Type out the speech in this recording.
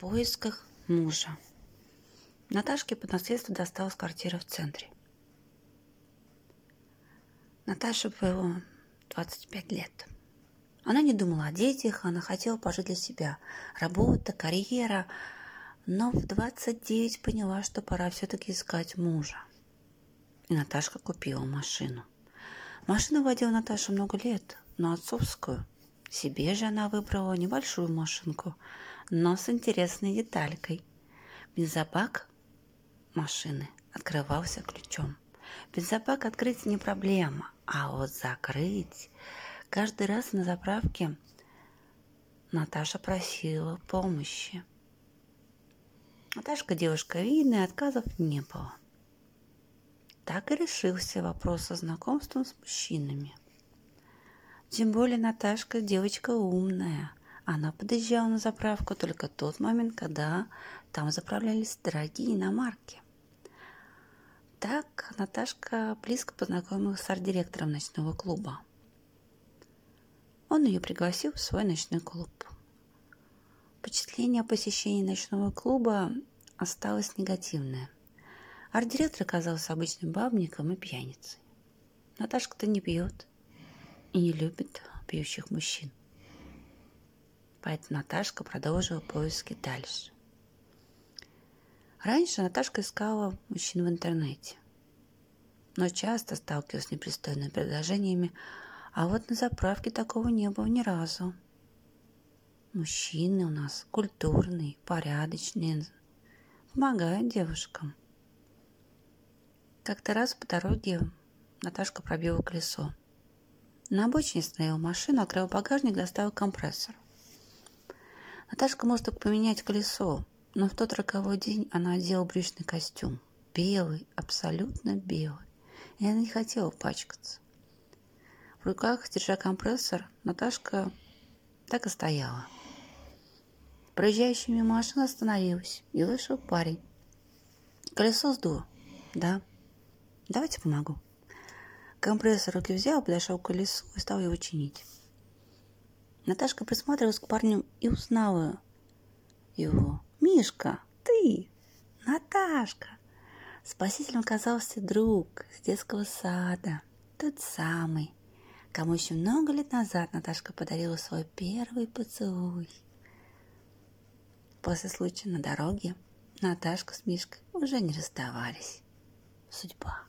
поисках мужа. Наташке по наследству досталась квартира в центре. Наташе было 25 лет. Она не думала о детях, она хотела пожить для себя. Работа, карьера. Но в 29 поняла, что пора все-таки искать мужа. И Наташка купила машину. Машину водила Наташа много лет, но отцовскую. Себе же она выбрала небольшую машинку, но с интересной деталькой. Бензобак машины открывался ключом. Бензобак открыть не проблема, а вот закрыть... Каждый раз на заправке Наташа просила помощи. Наташка девушка видная, отказов не было. Так и решился вопрос со знакомством с мужчинами. Тем более Наташка девочка умная. Она подъезжала на заправку только тот момент, когда там заправлялись дорогие иномарки. Так Наташка близко познакомилась с арт-директором ночного клуба. Он ее пригласил в свой ночной клуб. Впечатление о посещении ночного клуба осталось негативное. Арт-директор оказался обычным бабником и пьяницей. Наташка-то не пьет, и не любит пьющих мужчин. Поэтому Наташка продолжила поиски дальше. Раньше Наташка искала мужчин в интернете, но часто сталкивалась с непристойными предложениями, а вот на заправке такого не было ни разу. Мужчины у нас культурные, порядочные, помогают девушкам. Как-то раз по дороге Наташка пробила колесо. На обочине стояла машина, открыл багажник, достал компрессор. Наташка может только поменять колесо, но в тот роковой день она одела брючный костюм. Белый, абсолютно белый. И она не хотела пачкаться. В руках, держа компрессор, Наташка так и стояла. Проезжающая мимо машина остановилась, и вышел парень. Колесо сдуло. Да. Давайте помогу. Компрессор руки взял, подошел к колесу и стал его чинить. Наташка присматривалась к парню и узнала его. «Мишка, ты! Наташка!» Спасителем оказался друг с детского сада, тот самый, кому еще много лет назад Наташка подарила свой первый поцелуй. После случая на дороге Наташка с Мишкой уже не расставались. Судьба.